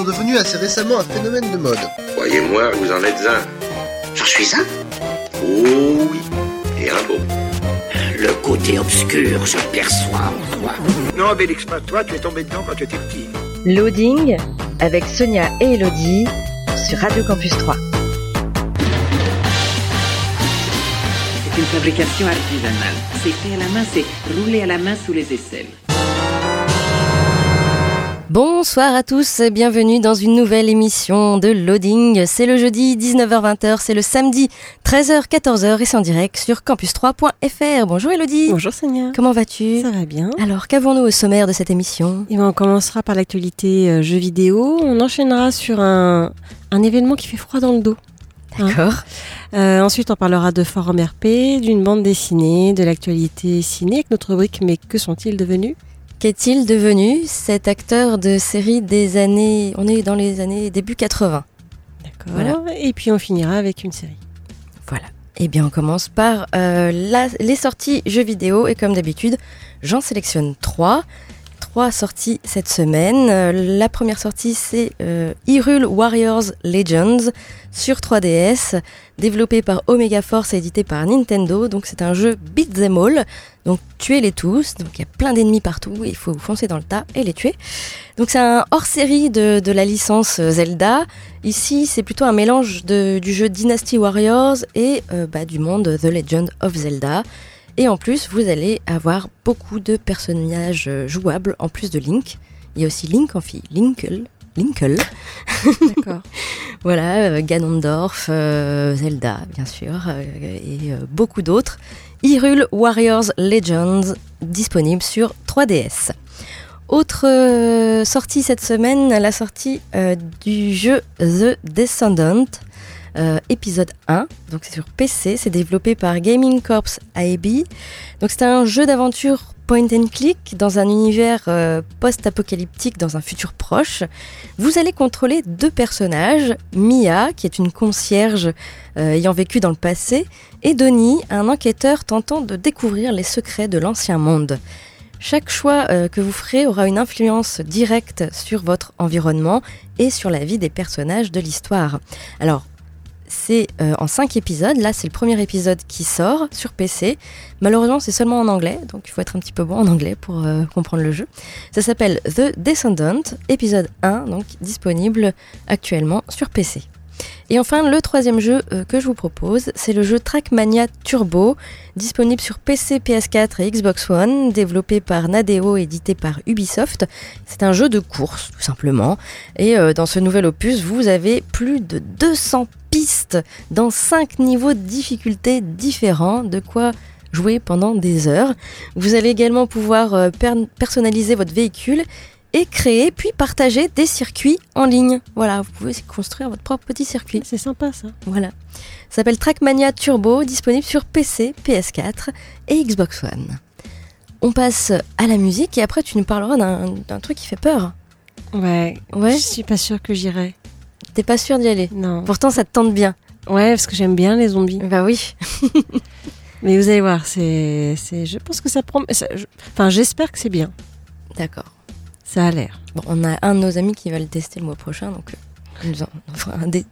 sont devenus assez récemment un phénomène de mode. Croyez-moi, vous en êtes un. J'en suis un? Oh oui, et un beau. Le côté obscur se perçoit en toi. Non, Bélix, pas toi, tu es tombé dedans quand tu étais petit. Loading avec Sonia et Elodie sur Radio Campus 3. C'est une fabrication artisanale. C'est fait à la main, c'est roulé à la main sous les aisselles. Bonsoir à tous, bienvenue dans une nouvelle émission de Loading. C'est le jeudi 19h-20h, c'est le samedi 13h-14h et c'est en direct sur campus3.fr. Bonjour Elodie. Bonjour Sonia. Comment vas-tu? Ça va bien. Alors qu'avons-nous au sommaire de cette émission? Et ben, on commencera par l'actualité euh, jeux vidéo. On enchaînera sur un, un événement qui fait froid dans le dos. D'accord. Euh, ensuite, on parlera de forum RP, d'une bande dessinée, de l'actualité ciné avec notre rubrique Mais que sont-ils devenus? Qu'est-il devenu cet acteur de série des années... On est dans les années début 80. D'accord. Voilà. Et puis on finira avec une série. Voilà. Eh bien, on commence par euh, la- les sorties jeux vidéo. Et comme d'habitude, j'en sélectionne trois. Trois sorties cette semaine. Euh, la première sortie, c'est euh, Hyrule Warriors Legends sur 3DS, développé par Omega Force et édité par Nintendo. Donc, c'est un jeu beat them all. Donc, tuez-les tous. Donc, il y a plein d'ennemis partout. Il faut foncer dans le tas et les tuer. Donc, c'est un hors-série de, la licence euh, Zelda. Ici, c'est plutôt un mélange du jeu Dynasty Warriors et euh, bah, du monde The Legend of Zelda. Et en plus, vous allez avoir beaucoup de personnages euh, jouables en plus de Link. Il y a aussi Link en fille, Linkle. Linkle. D'accord. Voilà, euh, Ganondorf, euh, Zelda, bien sûr, euh, et euh, beaucoup d'autres. Hyrule Warriors Legends, disponible sur 3DS. Autre sortie cette semaine, la sortie du jeu The Descendant, euh, épisode 1. Donc c'est sur PC, c'est développé par Gaming Corps AEB. Donc c'est un jeu d'aventure point and click dans un univers euh, post-apocalyptique dans un futur proche. Vous allez contrôler deux personnages, Mia, qui est une concierge euh, ayant vécu dans le passé, et Donnie, un enquêteur tentant de découvrir les secrets de l'ancien monde. Chaque choix que vous ferez aura une influence directe sur votre environnement et sur la vie des personnages de l'histoire. Alors, c'est euh, en cinq épisodes. Là, c'est le premier épisode qui sort sur PC. Malheureusement, c'est seulement en anglais, donc il faut être un petit peu bon en anglais pour euh, comprendre le jeu. Ça s'appelle The Descendant, épisode 1, donc disponible actuellement sur PC. Et enfin, le troisième jeu euh, que je vous propose, c'est le jeu Trackmania Turbo, disponible sur PC, PS4 et Xbox One, développé par Nadeo, édité par Ubisoft. C'est un jeu de course, tout simplement. Et dans ce nouvel opus, vous avez plus de 200 pistes dans 5 niveaux de difficulté différents, de quoi jouer pendant des heures. Vous allez également pouvoir euh, per- personnaliser votre véhicule et créer puis partager des circuits en ligne. Voilà, vous pouvez construire votre propre petit circuit. C'est sympa ça. Voilà. Ça s'appelle Trackmania Turbo, disponible sur PC, PS4 et Xbox One. On passe à la musique et après tu nous parleras d'un d'un truc qui fait peur. Ouais. Ouais, Je suis pas sûre que j'irai. T'es pas sûr d'y aller. Non. Pourtant ça te tente bien. Ouais, parce que j'aime bien les zombies. Bah oui. Mais vous allez voir, c'est, c'est, je pense que ça prend. ça- je- Enfin, j'espère que c'est bien. D'accord. Ça a l'air. Bon, on a un de nos amis qui va le tester le mois prochain, donc euh, il nous en on fera un, dé-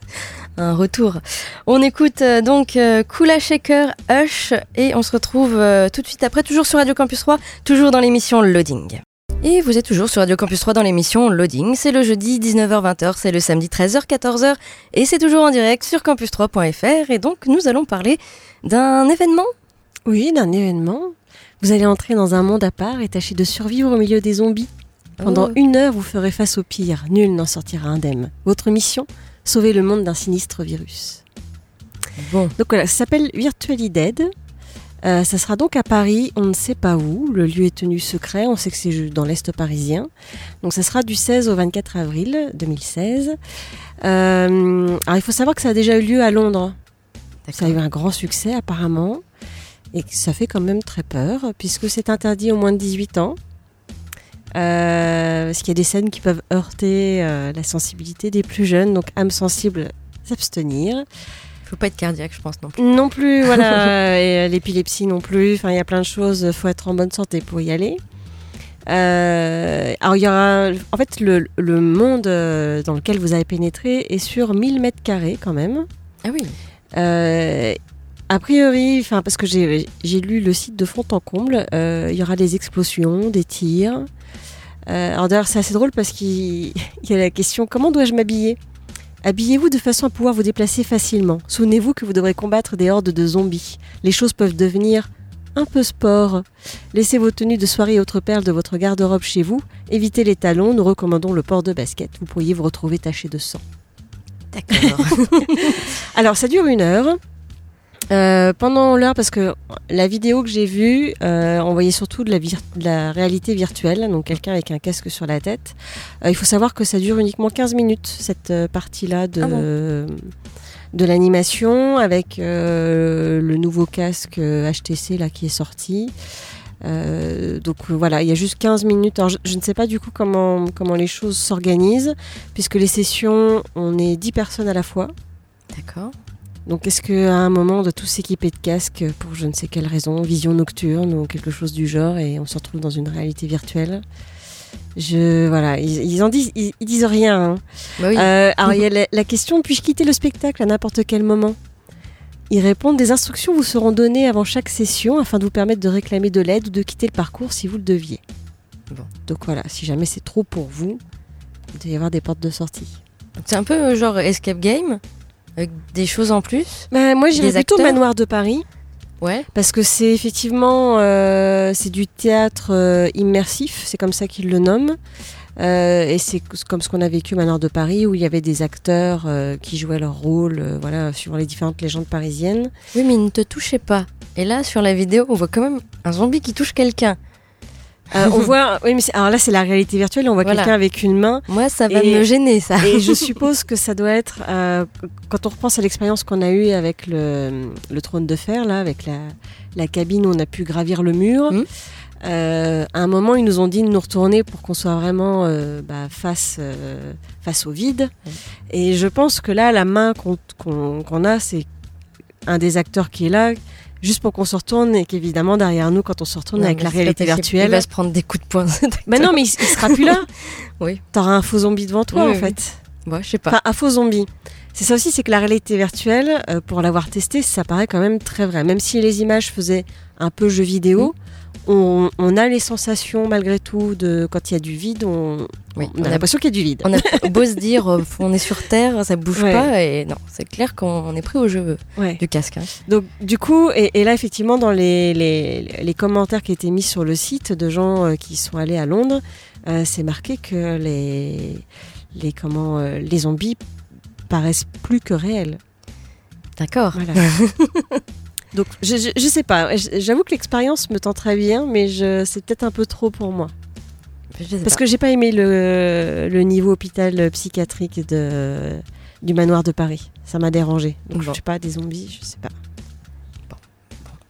un retour. On écoute euh, donc euh, Kula Shaker, Hush, et on se retrouve euh, tout de suite après, toujours sur Radio Campus 3, toujours dans l'émission Loading. Et vous êtes toujours sur Radio Campus 3 dans l'émission Loading. C'est le jeudi 19h-20h, c'est le samedi 13h-14h, et c'est toujours en direct sur campus3.fr. Et donc nous allons parler d'un événement. Oui, d'un événement. Vous allez entrer dans un monde à part et tâcher de survivre au milieu des zombies. Pendant Oh. une heure, vous ferez face au pire. Nul n'en sortira indemne. Votre mission Sauver le monde d'un sinistre virus. Bon, Donc voilà, ça s'appelle Virtually Dead. Euh, ça sera donc à Paris, on ne sait pas où. Le lieu est tenu secret, on sait que c'est dans l'Est parisien. Donc ça sera du 16 au 24 avril 2016. Euh, alors il faut savoir que ça a déjà eu lieu à Londres. Ça a eu un grand succès apparemment. Et ça fait quand même très peur, puisque c'est interdit au moins de 18 ans. Euh, parce qu'il y a des scènes qui peuvent heurter euh, la sensibilité des plus jeunes, donc âme sensible, s'abstenir. Faut pas être cardiaque, je pense non plus. Non plus, voilà, et euh, l'épilepsie non plus. Enfin, il y a plein de choses. Faut être en bonne santé pour y aller. Euh, alors, il y aura. En fait, le, le monde euh, dans lequel vous avez pénétré est sur 1000 mètres carrés quand même. Ah oui. Euh, a priori, enfin parce que j'ai j'ai lu le site de fond en comble, euh, il y aura des explosions, des tirs. Alors d'ailleurs c'est assez drôle parce qu'il il y a la question comment dois-je m'habiller? Habillez-vous de façon à pouvoir vous déplacer facilement. Souvenez-vous que vous devrez combattre des hordes de zombies. Les choses peuvent devenir un peu sport. Laissez vos tenues de soirée et autres perles de votre garde-robe chez vous. Évitez les talons, nous recommandons le port de basket. Vous pourriez vous retrouver taché de sang. D'accord. Alors, ça dure une heure. Euh, pendant l'heure, parce que la vidéo que j'ai vue, euh, on voyait surtout de la, vir- de la réalité virtuelle, donc quelqu'un avec un casque sur la tête. Euh, il faut savoir que ça dure uniquement 15 minutes, cette euh, partie-là de, Ah de l'animation, avec euh, le nouveau casque euh, HTC là, qui est sorti. Euh, donc euh, voilà, il y a juste 15 minutes. Alors, je, je ne sais pas du coup comment, comment les choses s'organisent, puisque les sessions, on est 10 personnes à la fois. D'accord. Donc est-ce qu'à un moment on doit tous s'équiper de casques pour je ne sais quelle raison, vision nocturne ou quelque chose du genre et on se retrouve dans une réalité virtuelle? Je voilà, ils, ils en disent ils, ils disent rien. hein. Bah oui. Euh, alors il y a la, la question puis-je quitter le spectacle à n'importe quel moment? Ils répondent des instructions vous seront données avant chaque session afin de vous permettre de réclamer de l'aide ou de quitter le parcours si vous le deviez. Bon. Donc voilà, si jamais c'est trop pour vous, il doit y avoir des portes de sortie. C'est un peu euh, genre escape game? Avec des choses en plus. Bah, moi j'irais plutôt acteurs Manoir de Paris. Ouais. Parce que c'est effectivement euh, c'est du théâtre euh, immersif, c'est comme ça qu'ils le nomment. Euh, et c'est comme ce qu'on a vécu Manoir de Paris où il y avait des acteurs qui jouaient leur rôle, voilà, suivant les différentes légendes parisiennes. Oui, mais il ne te touchait pas. Et là, sur la vidéo, on voit quand même un zombie qui touche quelqu'un. Euh, on voit, oui, mais c'est- alors là c'est la réalité virtuelle, on voit Voilà. quelqu'un avec une main. Moi, ça va Et- me gêner, ça. Et je suppose que ça doit être, euh, quand on repense à l'expérience qu'on a eue avec le, le trône de fer, là, avec la, la cabine où on a pu gravir le mur, Mhm. euh, à un moment, ils nous ont dit de nous retourner pour qu'on soit vraiment euh, bah, face, euh, face au vide. Et je pense que là, la main qu'on a, c'est un des acteurs qui est là, juste pour qu'on se retourne et qu'évidemment, derrière nous, quand on se retourne Non, avec mais la réalité possible. Il virtuelle, va se prendre des coups de poing. bah non, mais il, il sera plus là. Oui. T'auras un faux zombie devant toi, Oui, en oui. fait. Bon, je sais pas. Enfin, un faux zombie. C'est ça aussi, c'est que la réalité virtuelle, euh, pour l'avoir testé, ça paraît quand même très vrai. Même si les images faisaient un peu jeu vidéo, on, on a les sensations malgré tout de quand il y a du vide, on, Oui, on on a a- l'impression qu'il y a du vide. On a beau se dire, euh, on est sur Terre, ça bouge Ouais. pas, et non, c'est clair qu'on est pris au jeu Ouais. du casque. hein. Donc du coup, et, et là effectivement dans les, les, les commentaires qui étaient mis sur le site de gens euh, qui sont allés à Londres, euh, c'est marqué que les, les, comment, euh, les zombies paraissent plus que réels. D'accord. Voilà. Donc, je, je, je sais pas. J'avoue que l'expérience me tend très bien, mais c'est peut-être un peu trop pour moi. Parce pas. que j'ai pas aimé le, le niveau hôpital psychiatrique de, du manoir de Paris. Ça m'a dérangé. Donc, Bon. je sais pas, des zombies, je sais pas.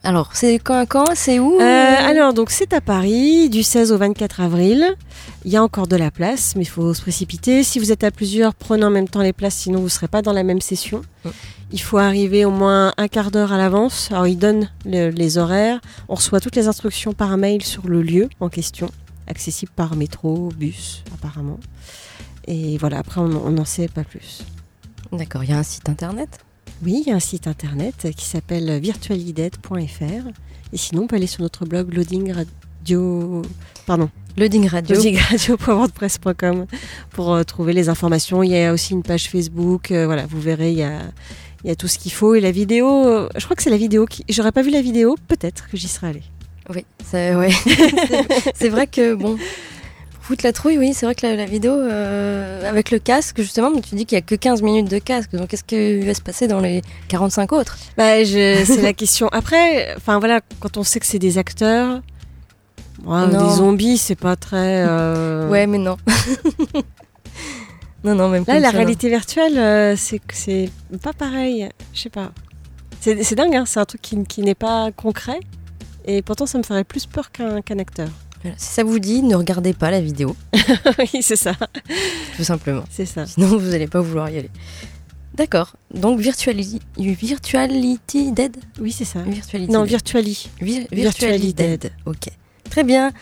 Alors, c'est quand, quand C'est où Euh, alors, donc, c'est à Paris, du 16 au 24 avril. Il y a encore de la place, mais il faut se précipiter. Si vous êtes à plusieurs, prenez en même temps les places, sinon vous ne serez pas dans la même session. Mm. Il faut arriver au moins un quart d'heure à l'avance. Alors, ils donnent le- les horaires. On reçoit toutes les instructions par mail sur le lieu en question, accessible par métro, bus, apparemment. Et voilà, après, on n'en sait pas plus. D'accord, il y a un site internet? Oui, il y a un site internet qui s'appelle virtualidead.fr. Et sinon, on peut aller sur notre blog Loading Radio. Pardon, Loading Radio. loadingradio.wordpress.com pour euh, trouver les informations. Il y a aussi une page Facebook. euh, voilà, vous verrez, il y a, il y a tout ce qu'il faut. Et la vidéo, euh, je crois que c'est la vidéo qui. J'aurais pas vu la vidéo, peut-être que j'y serais allée. Oui, c'est ouais. C'est- c'est vrai que bon, la trouille, oui, c'est vrai que la, la vidéo euh, avec le casque, justement, tu dis qu'il y a que 15 minutes de casque, donc qu'est-ce qui va se passer dans les 45 autres? Bah, c'est la question. Après, enfin voilà, quand on sait que c'est des acteurs. ouais, des zombies, c'est pas très. euh, Ouais, mais non. non, non, même Là, la ça, réalité virtuelle, euh, c'est c'est pas pareil. Je sais pas. C'est dingue, hein, c'est un truc qui, qui n'est pas concret. Et pourtant, ça me ferait plus peur qu'un qu'un acteur. Voilà. Si ça vous dit, ne regardez pas la vidéo, oui, c'est ça. tout simplement. C'est ça. Sinon, vous n'allez pas vouloir y aller. D'accord. Donc, Virtuality, Virtuality Dead? Oui, c'est ça. Virtuality Non, Dead. Virtuali. Vir- Virtually Virtually Dead. Ok. Très bien.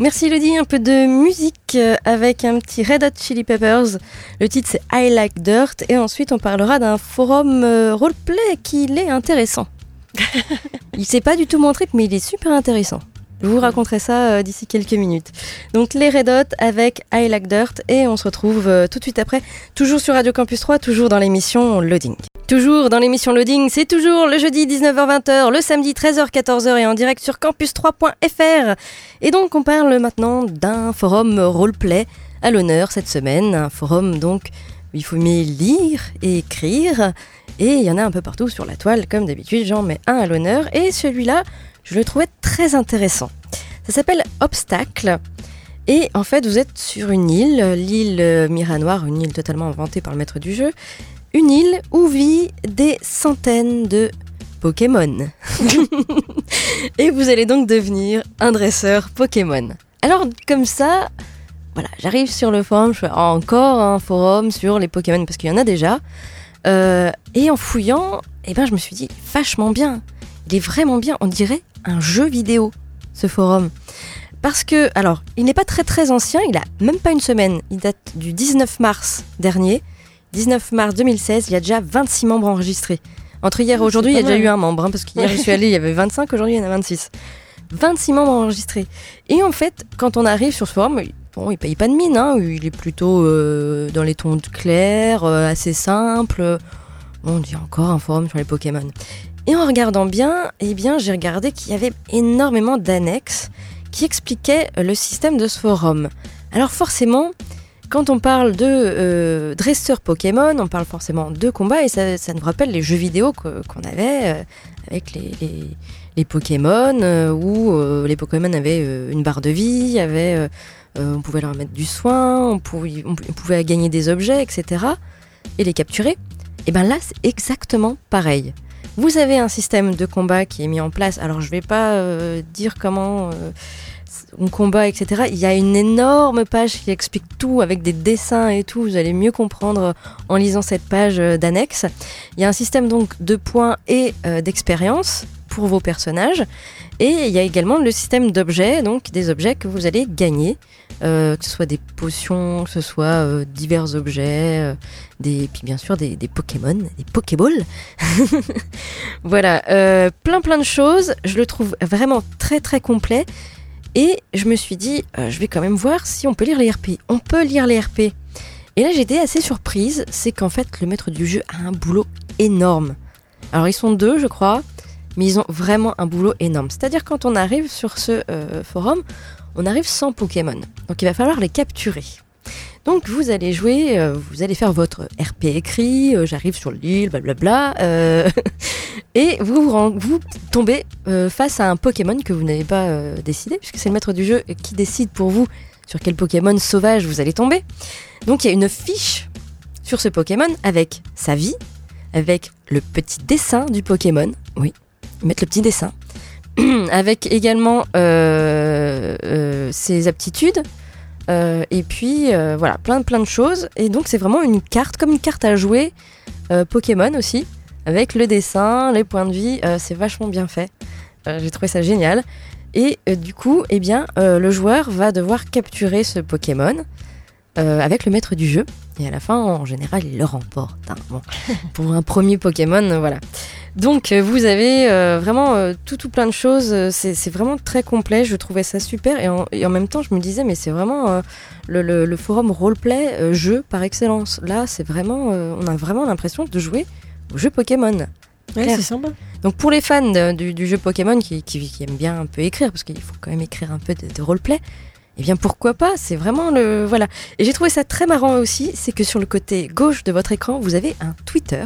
Merci Elodie, un peu de musique euh, avec un petit Red Hot Chili Peppers. Le titre c'est I Like Dirt et ensuite on parlera d'un forum euh, roleplay qui est intéressant. il s'est pas du tout montré mais il est super intéressant. Je vous raconterai ça euh, d'ici quelques minutes. Donc les Red Hot avec I Like Dirt et on se retrouve euh, tout de suite après, toujours sur Radio Campus 3, toujours dans l'émission Loading. Toujours dans l'émission Loading, c'est toujours le jeudi 19h-20h, le samedi 13h-14h et en direct sur campus3.fr. Et donc on parle maintenant d'un forum roleplay à l'honneur cette semaine, un forum donc où il faut mieux lire et écrire. Et il y en a un peu partout sur la toile, comme d'habitude, j'en mets un à l'honneur. Et celui-là, je le trouvais très intéressant. Ça s'appelle Obstacle. Et en fait, vous êtes sur une île, l'île Miranoir, une île totalement inventée par le maître du jeu. Une île où vit des centaines de Pokémon. et vous allez donc devenir un dresseur Pokémon. Alors, comme ça, voilà, j'arrive sur le forum, je fais encore un forum sur les Pokémon parce qu'il y en a déjà. Euh, et en fouillant, eh ben, je me suis dit, vachement bien. Il est vraiment bien, on dirait un jeu vidéo, ce forum. Parce que, alors, il n'est pas très très ancien, il a même pas une semaine, il date du 19 mars dernier. 19 mars 2016, il y a déjà 26 membres enregistrés. Entre hier et aujourd'hui, il y a déjà eu un membre, hein, parce qu'hier je suis allée, il y avait 25, aujourd'hui il y en a 26. 26 membres enregistrés. Et en fait, quand on arrive sur ce forum, bon, il paye pas de mine, hein, il est plutôt euh, dans les tons clairs, euh, assez simple. On dit encore un forum sur les Pokémon. Et en regardant bien, eh bien, j'ai regardé qu'il y avait énormément d'annexes qui expliquaient le système de ce forum. Alors forcément, quand on parle de euh, dresseur Pokémon, on parle forcément de combat et ça, ça nous rappelle les jeux vidéo qu'on avait euh, avec les, Pokémon euh, où euh, les Pokémon avaient une barre de vie, on pouvait leur mettre du soin, on pouvait, on pouvait gagner des objets, etc. et les capturer. Et bien là, c'est exactement pareil. Vous avez un système de combat qui est mis en place. Alors, je vais pas euh, dire comment euh, on combat, etc. Il y a une énorme page qui explique tout avec des dessins et tout. Vous allez mieux comprendre en lisant cette page euh, d'annexe. Il y a un système donc de points et euh, d'expérience pour vos personnages. Et il y a également le système d'objets, donc des objets que vous allez gagner, euh, que ce soit des potions, que ce soit euh, divers objets, euh, des, puis bien sûr des, Pokémon, des Pokéballs. voilà, plein plein de choses. Je le trouve vraiment très très complet. Et je me suis dit, je vais quand même voir si on peut lire les RP. On peut lire les RP. Et là, j'étais assez surprise, c'est qu'en fait, le maître du jeu a un boulot énorme. Alors, ils sont deux, je crois, mais ils ont vraiment un boulot énorme. C'est-à-dire, quand on arrive sur ce euh, forum, on arrive sans Pokémon. Donc, il va falloir les capturer. Donc, vous allez jouer, euh, vous allez faire votre RP écrit, euh, j'arrive sur l'île, blablabla, et vous, vous tombez face à un Pokémon que vous n'avez pas décidé, puisque c'est le maître du jeu qui décide pour vous sur quel Pokémon sauvage vous allez tomber. Donc il y a une fiche sur ce Pokémon avec sa vie, avec le petit dessin du Pokémon. Oui, mettre le petit dessin. avec également euh, euh, ses aptitudes. euh, et puis voilà, plein plein de choses. Et donc c'est vraiment une carte, comme une carte à jouer Pokémon aussi, avec le dessin, les points de vie. c'est vachement bien fait. J'ai trouvé ça génial. Et du coup, eh bien, le joueur va devoir capturer ce Pokémon avec le maître du jeu. Et à la fin, en général, il le remporte. hein. Bon, pour un premier Pokémon, voilà. Donc, euh, vous avez euh, vraiment euh, tout, tout plein de choses. C'est c'est vraiment très complet. Je trouvais ça super. Et en, et en même temps, je me disais, mais c'est vraiment euh, le, le- le forum roleplay jeu par excellence. Là, c'est vraiment, on a vraiment l'impression de jouer au jeu Pokémon. Ouais, c'est sympa. Donc pour les fans de- du, du jeu Pokémon qui, qui- qui aiment bien un peu écrire, parce qu'il faut quand même écrire un peu de, de roleplay, eh bien pourquoi pas, c'est vraiment le... Voilà. Et j'ai trouvé ça très marrant aussi, c'est que sur le côté gauche de votre écran, vous avez un Twitter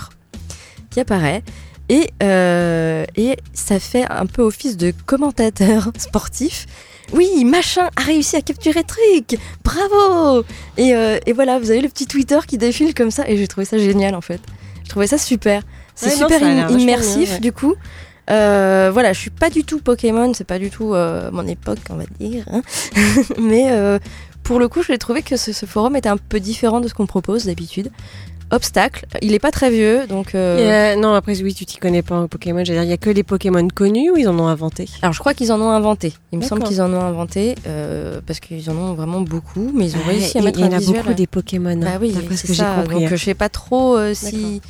qui apparaît. Et, euh, et ça fait un peu office de commentateur sportif. Oui, machin a réussi à capturer truc Bravo et, euh, et voilà, vous avez le petit Twitter qui défile comme ça, et j'ai trouvé ça génial en fait. Je trouvais ça super. C'est Ouais, super immersif bien, ouais. du coup. Euh, voilà, je suis pas du tout Pokémon, c'est pas du tout euh, mon époque, on va dire. hein. Mais euh, pour le coup, je l'ai trouvé que ce, ce forum était un peu différent de ce qu'on propose d'habitude. Obstacle. Il est pas très vieux, donc. euh, non, après, oui, tu t'y connais pas en Pokémon. J'allais dire, il y a que les Pokémon connus ou ils en ont inventé? Alors je crois qu'ils en ont inventé. Il me semble qu'ils en ont inventé euh, parce qu'ils en ont vraiment beaucoup, mais ils ont Ah, réussi à mettre il y un en a beaucoup des Pokémon. hein, Bah oui, c'est que j'ai ça. compris. Donc hein. je sais pas trop si.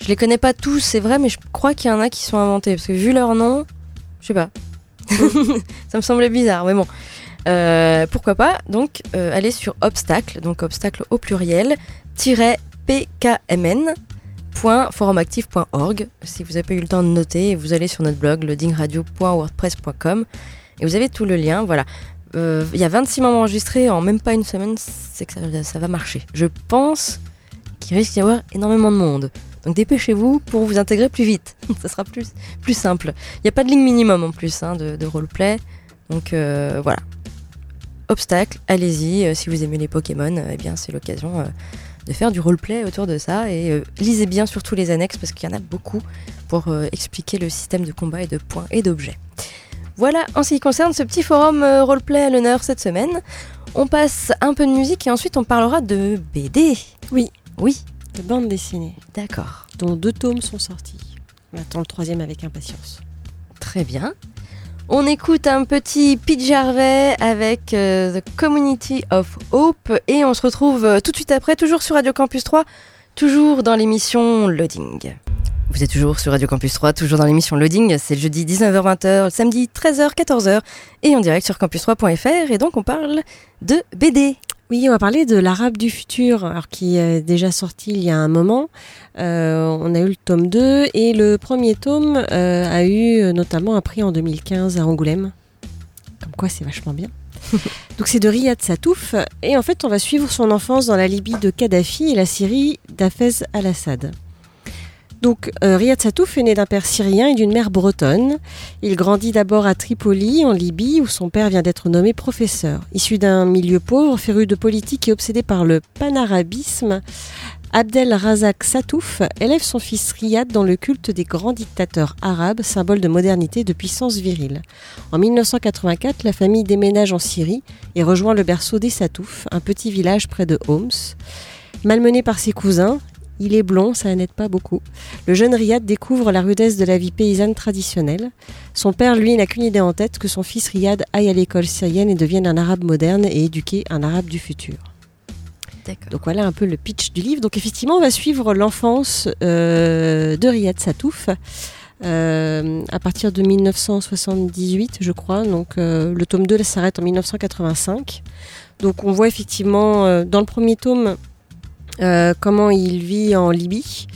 Je les connais pas tous, c'est vrai, mais je crois qu'il y en a qui sont inventés parce que vu leur nom, je sais pas. ça me semblait bizarre, mais bon. Euh, pourquoi pas? Donc euh, allez sur obstacle, donc obstacle au pluriel, pkmn.forumactif.org. Si vous n'avez pas eu le temps de noter, vous allez sur notre blog loadingradio.wordpress.com et vous avez tout le lien. Voilà. Euh, Il y a 26 moments enregistrés en même pas une semaine, c'est que ça, ça va marcher. Je pense qu'il risque d'y avoir énormément de monde. Donc dépêchez-vous pour vous intégrer plus vite. ça sera plus, plus simple. Il n'y a pas de ligne minimum en plus hein, de, de roleplay. Donc euh, voilà. Obstacle, allez-y. Euh, si vous aimez les Pokémon, euh, eh bien c'est l'occasion de faire du roleplay autour de ça. Et euh, lisez bien surtout les annexes parce qu'il y en a beaucoup pour euh, expliquer le système de combat et de points et d'objets. Voilà en ce qui concerne ce petit forum euh, roleplay à l'honneur cette semaine. On passe un peu de musique et ensuite on parlera de BD. Oui. Oui, De bande dessinée, d'accord. dont deux tomes sont sortis. On attend le troisième avec impatience. Très bien. On écoute un petit Pete Gervais avec euh, The Community of Hope et on se retrouve euh, tout de suite après, toujours sur Radio Campus 3, toujours dans l'émission Loading. Vous êtes toujours sur Radio Campus 3, toujours dans l'émission Loading, c'est le jeudi 19h-20h, le samedi 13h-14h et en direct sur campus3.fr et donc on parle de BD. Oui, on va parler de l'Arabe du futur, alors qui est déjà sorti il y a un moment. Euh, on a eu le tome 2 et le premier tome euh, a eu notamment un prix en 2015 à Angoulême. Comme quoi, c'est vachement bien. Donc c'est de Riyad Satouf et en fait on va suivre son enfance dans la Libye de Kadhafi et la Syrie d'Hafez al-Assad. Euh, Riyad Satouf est né d'un père syrien et d'une mère bretonne. Il grandit d'abord à Tripoli, en Libye, où son père vient d'être nommé professeur. Issu d'un milieu pauvre, féru de politique et obsédé par le panarabisme, Abdel Razak Satouf élève son fils Riyad dans le culte des grands dictateurs arabes, symbole de modernité et de puissance virile. En 1984, la famille déménage en Syrie et rejoint le berceau des Satouf, un petit village près de Homs. Malmené par ses cousins, il est blond, ça n'aide pas beaucoup. Le jeune Riyad découvre la rudesse de la vie paysanne traditionnelle. Son père, lui, n'a qu'une idée en tête, que son fils Riyad aille à l'école syrienne et devienne un arabe moderne et éduqué un arabe du futur. D'accord. Donc voilà un peu le pitch du livre. Donc effectivement, on va suivre l'enfance euh, de Riyad Satouf euh, à partir de 1978, je crois. Donc euh, le tome 2 là, s'arrête en 1985. Donc on voit effectivement euh, dans le premier tome euh, comment il vit en Libye.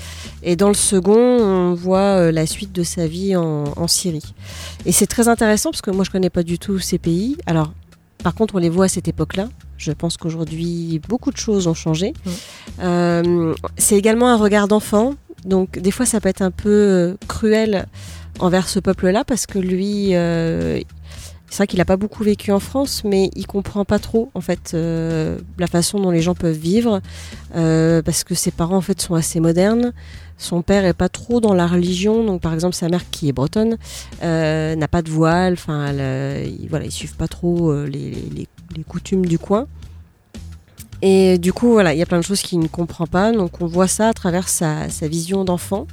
Et dans le second, on voit euh, la suite de sa vie en, en Syrie. Et c'est très intéressant parce que moi je connais pas du tout ces pays. Alors, par contre, on les voit à cette époque-là. Je pense qu'aujourd'hui, beaucoup de choses ont changé. Mm. Euh, c'est également un regard d'enfant. Donc, des fois, ça peut être un peu cruel envers ce peuple-là parce que lui, euh, c'est vrai qu'il n'a pas beaucoup vécu en France, mais il comprend pas trop en fait euh, la façon dont les gens peuvent vivre euh, parce que ses parents en fait sont assez modernes. Son père est pas trop dans la religion, donc par exemple sa mère qui est bretonne euh, n'a pas de voile. Enfin, voilà, ils suivent pas trop les, coutumes du coin. Et du coup, voilà, il y a plein de choses qu'il ne comprend pas. Donc, on voit ça à travers sa, vision d'enfant.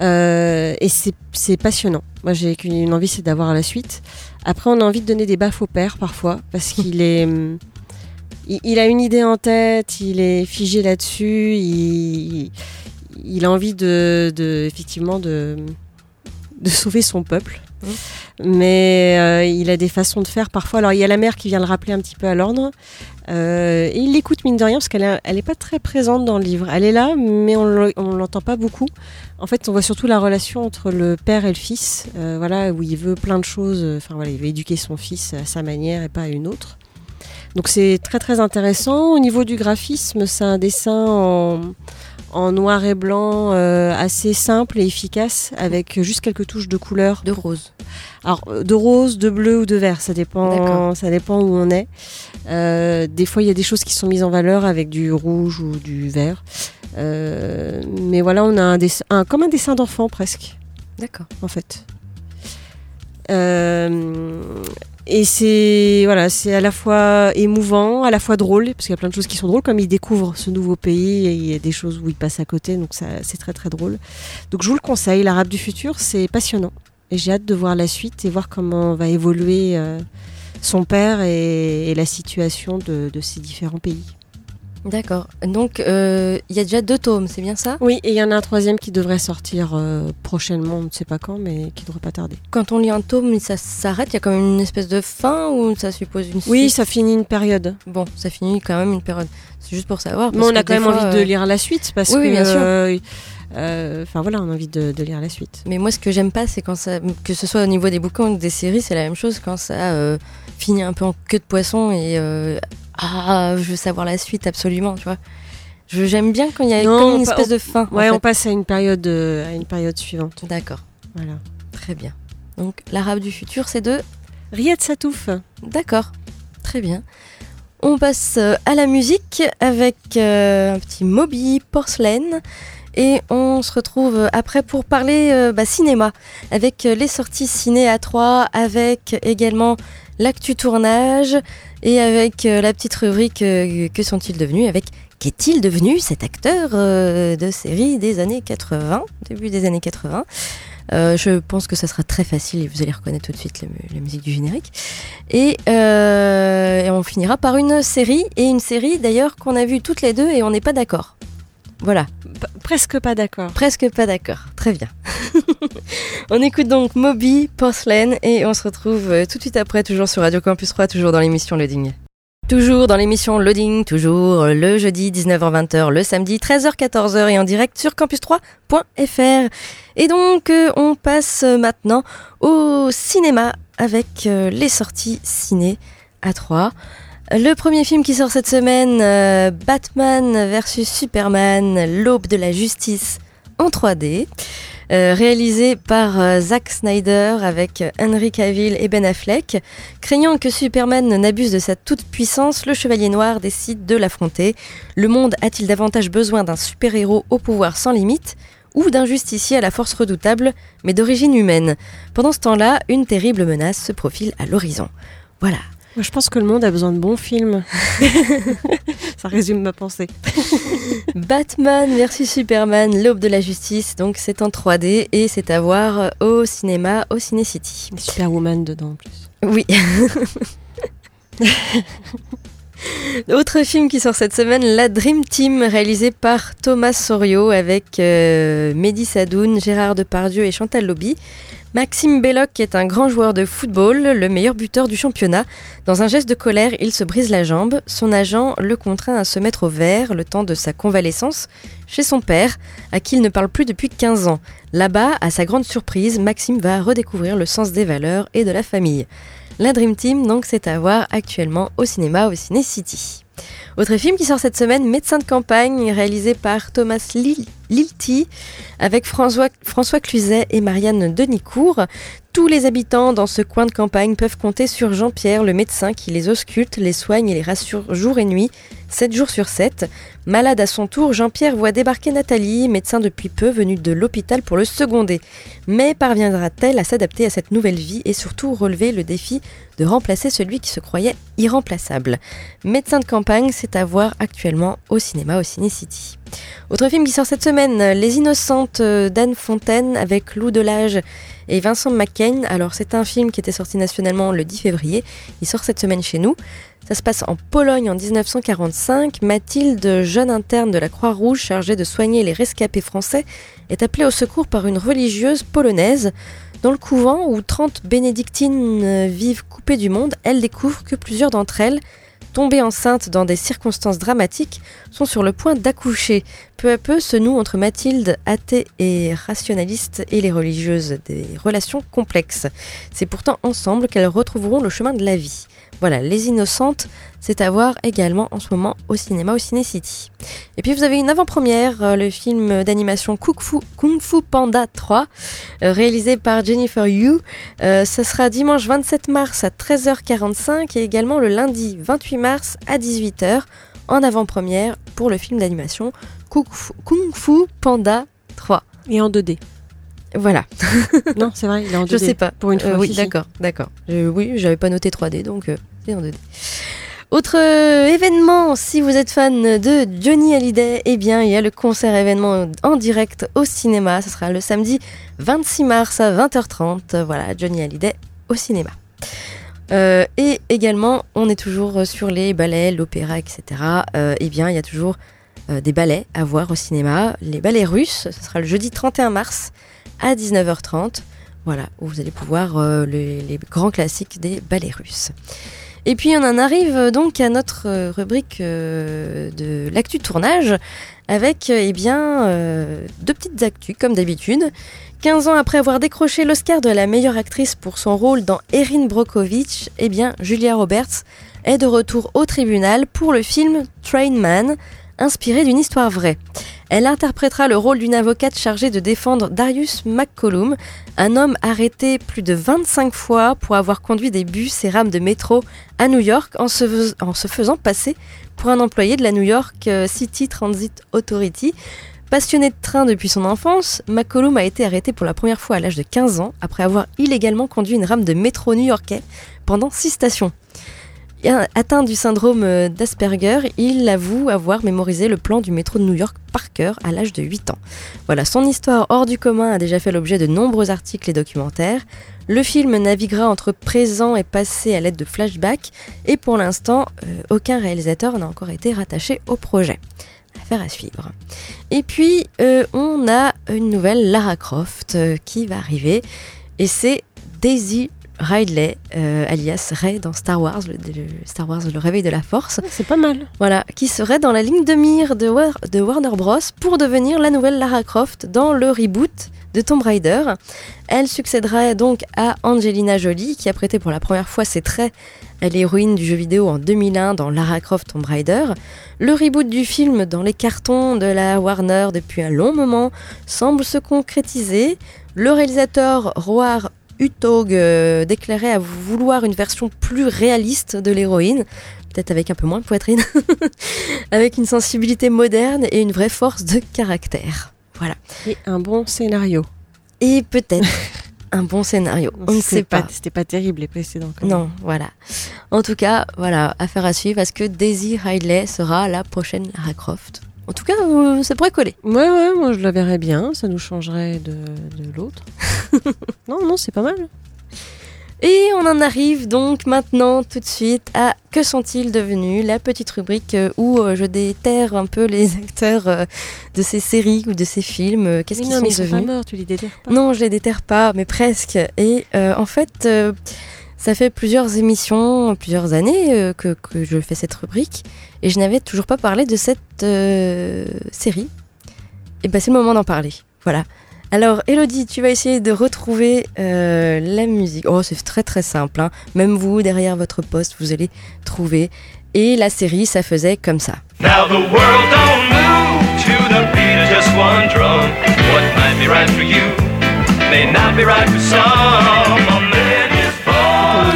Et c'est passionnant. Moi, j'ai qu'une envie, c'est d'avoir la suite. Après, on a envie de donner des baffes au père parfois, parce qu'il est. hum, Il, il a une idée en tête, il est figé là-dessus, il, il a envie de, de effectivement de, de sauver son peuple. Mais euh, il a des façons de faire parfois. Alors il y a la mère qui vient le rappeler un petit peu à l'ordre. Euh, il l'écoute mine de rien parce qu'elle est- elle est pas très présente dans le livre. Elle est là, mais on on l'entend pas beaucoup. En fait, on voit surtout la relation entre le père et le fils. euh, voilà, où il veut plein de choses. Enfin voilà, il veut éduquer son fils à sa manière et pas à une autre. Donc c'est très très intéressant. Au niveau du graphisme, c'est un dessin en, en noir et blanc euh, assez simple et efficace avec juste quelques touches de couleur. De rose. Alors euh, de rose, de bleu ou de vert, ça dépend, ça dépend où on est. Euh, des fois, il y a des choses qui sont mises en valeur avec du rouge ou du vert. Euh, mais voilà, on a un dessin, un- comme un dessin d'enfant presque D'accord. en fait. Euh, Et c'est voilà, c'est à la fois émouvant, à la fois drôle, parce qu'il y a plein de choses qui sont drôles, comme il découvre ce nouveau pays et il y a des choses où il passe à côté, donc ça c'est très très drôle. Donc je vous le conseille, l'Arabe du futur, c'est passionnant. Et j'ai hâte de voir la suite et voir comment va évoluer euh, son père et, la situation de ces différents pays. D'accord. Donc, euh, il y a déjà deux tomes, c'est bien ça? Oui, et il y en a un troisième qui devrait sortir euh, prochainement, on ne sait pas quand, mais qui devrait pas tarder. Quand on lit un tome, ça s'arrête Il y a quand même une espèce de fin ou ça suppose une Oui, suite? ça finit une période. Bon, ça finit quand même une période. C'est juste pour savoir. Mais on a quand même fois, envie de euh, lire la suite parce oui, que. oui, bien sûr. Enfin voilà, on a envie de, de lire la suite. Mais moi, ce que j'aime pas, c'est quand ça, que ce soit au niveau des bouquins ou des séries, c'est la même chose quand ça finit un peu en queue de poisson et ah, je veux savoir la suite absolument, tu vois. Je j'aime bien quand il y a Non, comme une espèce de fin. en Ouais, fait. on passe à une période, euh, à une période suivante. D'accord, Voilà. très bien. Donc, l'arabe du futur, c'est de Riyad Satouf. D'accord, très bien. On passe euh, à la musique avec euh, un petit Moby Porcelain. Et on se retrouve après pour parler euh, bah, cinéma, avec les sorties ciné à 3, avec également l'actu tournage, et avec euh, la petite rubrique euh, Que sont-ils devenus avec Qu'est-il devenu cet acteur euh, de série des années 80, début des années 80 Euh, Je pense que ça sera très facile et vous allez reconnaître tout de suite la, mu- la musique du générique. Et, et on finira par une série, et une série d'ailleurs qu'on a vue toutes les deux et on n'est pas d'accord. Voilà, P- presque pas d'accord. presque pas d'accord. Très bien. on écoute donc Moby, Porcelain, et on se retrouve euh, tout de suite après, toujours sur Radio Campus 3, toujours dans l'émission Loading. Toujours dans l'émission Loading, toujours le jeudi 19h-20h, le samedi 13h-14h et en direct sur campus3.fr. Et donc, euh, on passe maintenant au cinéma avec euh, les sorties ciné à 3. Le premier film qui sort cette semaine, euh, Batman vs Superman, l'aube de la justice en 3D, euh, réalisé par euh, Zack Snyder avec Henry Cavill et Ben Affleck. Craignant que Superman n'abuse de sa toute-puissance, le Chevalier Noir décide de l'affronter. Le monde a-t-il davantage besoin d'un super-héros au pouvoir sans limite ou d'un justicier à la force redoutable, mais d'origine humaine? Pendant ce temps-là, une terrible menace se profile à l'horizon. Voilà. Moi, je pense que le monde a besoin de bons films. Ça résume ma pensée. Batman versus Superman, l'aube de la justice, donc c'est en 3D et c'est à voir au cinéma, au Ciné City. Superwoman dedans en plus. Oui. Autre film qui sort cette semaine, La Dream Team, réalisé par Thomas Sorio avec euh, Mehdi Sadoun, Gérard Depardieu et Chantal Lobby. Maxime Belloc est un grand joueur de football, le meilleur buteur du championnat. Dans un geste de colère, il se brise la jambe. Son agent le contraint à se mettre au vert le temps de sa convalescence chez son père, à qui il ne parle plus depuis 15 ans. Là-bas, à sa grande surprise, Maxime va redécouvrir le sens des valeurs et de la famille. La Dream Team, donc, c'est à voir actuellement au cinéma au Ciné City. Autre film qui sort cette semaine, Médecin de campagne, réalisé par Thomas Lil- Lilti, avec François, Cluzet et Marianne Denicourt. Tous les habitants dans ce coin de campagne peuvent compter sur Jean-Pierre, le médecin qui les ausculte, les soigne et les rassure jour et nuit, 7 jours sur 7. Malade à son tour, Jean-Pierre voit débarquer Nathalie, médecin depuis peu, venue de l'hôpital pour le seconder. Mais parviendra-t-elle à s'adapter à cette nouvelle vie et surtout relever le défi de remplacer celui qui se croyait irremplaçable? Médecin de campagne, c'est à voir actuellement au cinéma au Ciné City. Autre film qui sort cette semaine, Les Innocentes d'Anne Fontaine avec Lou Delage et Vincent McCain. Alors c'est un film qui était sorti nationalement le 10 février, il sort cette semaine chez nous. Ça se passe en Pologne en 1945. Mathilde, jeune interne de la Croix-Rouge chargée de soigner les rescapés français, est appelée au secours par une religieuse polonaise. Dans le couvent où 30 bénédictines vivent coupées du monde, elle découvre que plusieurs d'entre elles, tombées enceintes dans des circonstances dramatiques, sont sur le point d'accoucher. Peu à peu se nouent entre Mathilde, athée et rationaliste, et les religieuses des relations complexes. C'est pourtant ensemble qu'elles retrouveront le chemin de la vie. Voilà, Les Innocentes, c'est à voir également en ce moment au cinéma, au Ciné City. Et puis vous avez une avant-première, euh, le film d'animation Kung Fu, Kung Fu Panda 3, euh, réalisé par Jennifer Yu. Euh, ça sera dimanche 27 mars à 13h45 et également le lundi 28 mars à 18h en avant-première pour le film d'animation Kung Fu, Kung Fu Panda 3. Et en 2D. Voilà. non, c'est vrai, il est en 2D. Je sais pas. Pour une fois. Euh, oui, d'accord, d'accord. Oui, j'avais pas noté 3D, donc euh, c'est en 2D. Autre euh, événement, si vous êtes fan de Johnny Hallyday, eh bien, il y a le concert événement en direct au cinéma. Ce sera le samedi 26 mars à 20h30. Voilà, Johnny Hallyday au cinéma. Euh, et également, on est toujours sur les ballets, l'opéra, etc. Euh, eh bien, il y a toujours des ballets à voir au cinéma. Les ballets russes, ce sera le jeudi 31 mars à 19h30. Voilà, où vous allez pouvoir les grands classiques des ballets russes. Et puis on en arrive euh, donc à notre euh, rubrique euh, de l'actu tournage avec eh bien deux petites actus comme d'habitude. 15 ans après avoir décroché l'Oscar de la meilleure actrice pour son rôle dans Erin Brockovich, eh bien Julia Roberts est de retour au tribunal pour le film Train Man, inspiré d'une histoire vraie. Elle interprétera le rôle d'une avocate chargée de défendre Darius McCollum, un homme arrêté plus de 25 fois pour avoir conduit des bus et rames de métro à New York en se, faisant passer pour un employé de la New York euh, City Transit Authority. Passionné de train depuis son enfance, McCollum a été arrêté pour la première fois à l'âge de 15 ans après avoir illégalement conduit une rame de métro new-yorkais pendant 6 stations. Atteint du syndrome euh, d'Asperger, il avoue avoir mémorisé le plan du métro de New York par cœur à l'âge de 8 ans. Voilà, son histoire hors du commun a déjà fait l'objet de nombreux articles et documentaires. Le film naviguera entre présent et passé à l'aide de flashbacks et pour l'instant, euh, aucun réalisateur n'a encore été rattaché au projet. Affaire à suivre. Et puis, euh, on a une nouvelle Lara Croft qui va arriver et c'est Daisy Ridley, euh, alias Rey dans Star Wars, le, le- Star Wars, le réveil de la force. C'est pas mal. Voilà, qui serait dans la ligne de mire de, War- de Warner Bros. pour devenir la nouvelle Lara Croft dans le reboot de Tomb Raider. Elle succédera donc à Angelina Jolie, qui a prêté pour la première fois ses traits à l'héroïne du jeu vidéo en 2001 dans Lara Croft Tomb Raider. Le reboot du film dans les cartons de la Warner depuis un long moment semble se concrétiser. Le réalisateur Roar Utog euh, déclarait à vouloir une version plus réaliste de l'héroïne, peut-être avec un peu moins de poitrine, avec une sensibilité moderne et une vraie force de caractère. Voilà. Et un bon scénario. Et peut-être un bon scénario. On ne sait pas. C'était pas terrible les précédents. quand même. Non, voilà. En tout cas, voilà, affaire à suivre. Est-ce que Daisy Ridley sera la prochaine Lara Croft? En tout cas, euh, ça pourrait coller. Ouais, ouais, moi je la verrais bien. Ça nous changerait de, de l'autre. non, non, c'est pas mal. Et on en arrive donc maintenant tout de suite à Que sont-ils devenus La petite rubrique euh, où euh, je déterre un peu les acteurs euh, de ces séries ou de ces films. Qu'est-ce qu'ils sont mais ils sont pas devenus? morts, tu les déterres pas. Non, je les déterre pas, mais presque. Et euh, en fait, euh, ça fait plusieurs émissions, plusieurs années euh, que, je fais cette rubrique, et je n'avais toujours pas parlé de cette euh, série. Et ben c'est le moment d'en parler. Voilà. Alors, Elodie, tu vas essayer de retrouver euh, la musique. Oh, c'est très très simple. hein. Même vous, derrière votre poste, vous allez trouver. Et la série, ça faisait comme ça. Now the world don't move to the beat of just one drum. What might be right for you may not be right for some.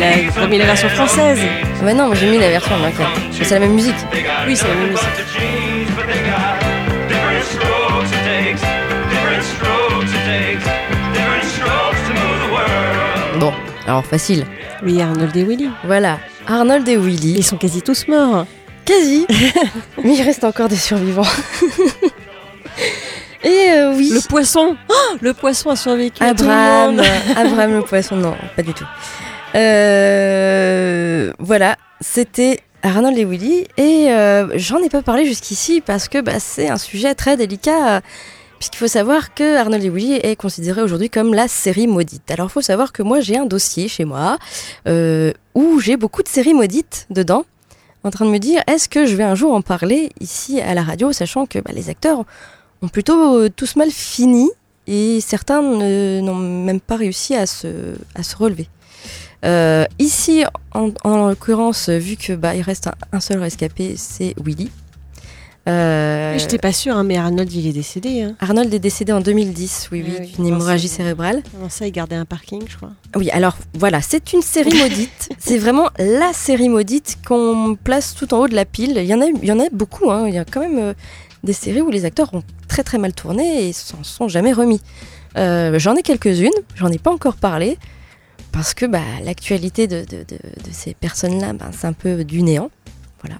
A, a la version française. Ah bah non, j'ai mis la version américaine. Mais C'est la même musique. Oui, c'est la même musique. Bon, alors facile. Oui, Arnold et Willy. Voilà, Arnold et Willy. Ils sont quasi tous morts. Quasi. Mais il reste encore des survivants. Et euh, oui, Le poisson Oh, Le poisson a survécu Abraham. Abraham le poisson, non, pas du tout. Euh, voilà, c'était Arnold et Willy. Et euh, j'en ai pas parlé jusqu'ici parce que bah, c'est un sujet très délicat. Puisqu'il faut savoir que Arnold et Willy est considéré aujourd'hui comme la série maudite. Alors il faut savoir que moi j'ai un dossier chez moi euh, où j'ai beaucoup de séries maudites dedans, en train de me dire est-ce que je vais un jour en parler ici à la radio, sachant que bah, les acteurs ont plutôt tous mal fini et certains n'ont même pas réussi à se relever. Euh, ici, en, en l'occurrence, vu que bah, il reste un, un seul rescapé, c'est Willy. Euh, J'étais pas sûre, hein, mais Arnold, il est décédé. Hein. Arnold est décédé en 2010, oui, oui, oui. d'une hémorragie cérébrale. Avant ça, il gardait un parking, je crois. Oui, alors voilà, c'est une série maudite. c'est vraiment la série maudite qu'on place tout en haut de la pile. Il y en a, il y en a beaucoup, hein. il y a quand même euh, des séries où les acteurs ont très très mal tourné et s'en sont jamais remis. Euh, j'en ai quelques-unes, j'en ai pas encore parlé, parce que bah, l'actualité de, ces personnes-là, bah, c'est un peu du néant. Voilà.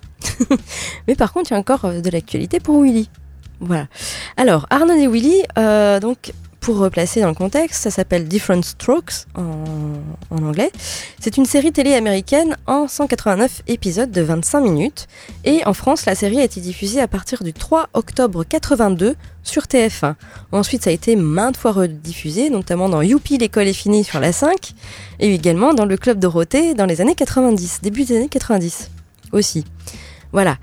Mais par contre, il y a encore euh, de l'actualité pour Willy. Voilà. Alors, Arnold et Willy, euh, donc, pour replacer dans le contexte, ça s'appelle Different Strokes en, anglais. C'est une série télé américaine en 189 épisodes de 25 minutes. Et en France, la série a été diffusée à partir du 3 octobre 82 sur TF1. Ensuite, ça a été maintes fois rediffusé, notamment dans Youpi, l'école est finie sur la 5, et également dans le Club Dorothée dans les années 90, début des années 90 aussi. Voilà.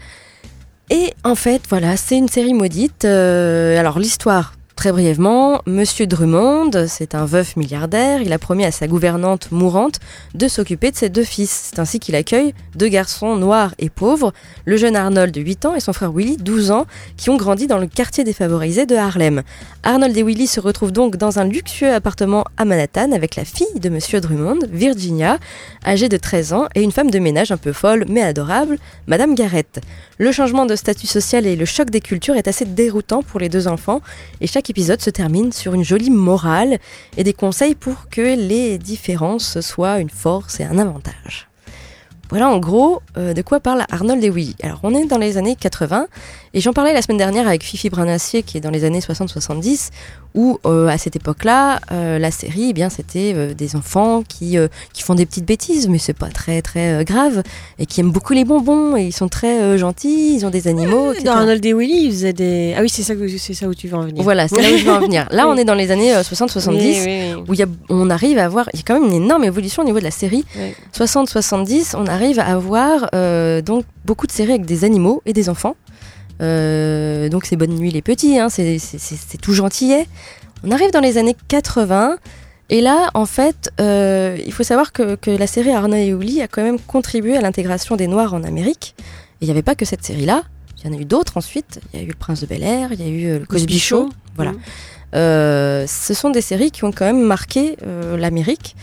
Et en fait, voilà, c'est une série maudite. Euh, alors l'histoire, très brièvement, Monsieur Drummond, c'est un veuf milliardaire. Il a promis à sa gouvernante mourante de s'occuper de ses deux fils. C'est ainsi qu'il accueille deux garçons noirs et pauvres, le jeune Arnold de 8 ans et son frère Willy, 12 ans, qui ont grandi dans le quartier défavorisé de Harlem. Arnold et Willy se retrouvent donc dans un luxueux appartement à Manhattan avec la fille de Monsieur Drummond, Virginia, âgée de 13 ans, et une femme de ménage un peu folle mais adorable, Madame Garrett. Le changement de statut social et le choc des cultures est assez déroutant pour les deux enfants, épisode se termine sur une jolie morale et des conseils pour que les différences soient une force et un avantage. Voilà en gros euh, de quoi parle Arnold et Willy. Alors on est dans les années 80 et j'en parlais la semaine dernière avec Fifi Branassier qui est dans les années 60-70 où euh, à cette époque-là euh, la série eh bien c'était euh, des enfants qui, euh, qui font des petites bêtises mais c'est pas très très euh, grave et qui aiment beaucoup les bonbons et ils sont très euh, gentils, ils ont des animaux, etc. Dans Arnold et Willy, ils faisaient des. Ah oui, c'est ça, que- c'est ça où tu veux en venir. Voilà, c'est là où je veux en venir. Là on est dans les années euh, 60-70 Oui, où il y a, on arrive à avoir, il y a quand même une énorme évolution au niveau de la série. Ouais. 60-70, on arrive à avoir euh, donc beaucoup de séries avec des animaux et des enfants. Euh, donc c'est Bonne Nuit les Petits, hein, c'est tout gentillet. On arrive dans les années 80, et là, en fait, euh, il faut savoir que, que la série Arnold et Willy a quand même contribué à l'intégration des Noirs en Amérique. Et il n'y avait pas que cette série-là, il y en a eu d'autres ensuite. Il y a eu Le Prince de Bel Air, il y a eu euh, Le Cosby Show. Voilà. Euh, ce sont des séries qui ont quand même marqué euh, l'Amérique.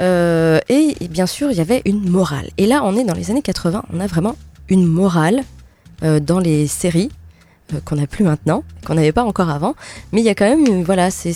Euh, et, et bien sûr, il y avait une morale. Et là, on est dans les années 80, on a vraiment une morale dans les séries euh, qu'on n'a plus maintenant, qu'on n'avait pas encore avant. Mais il y a quand même, une- voilà, c'est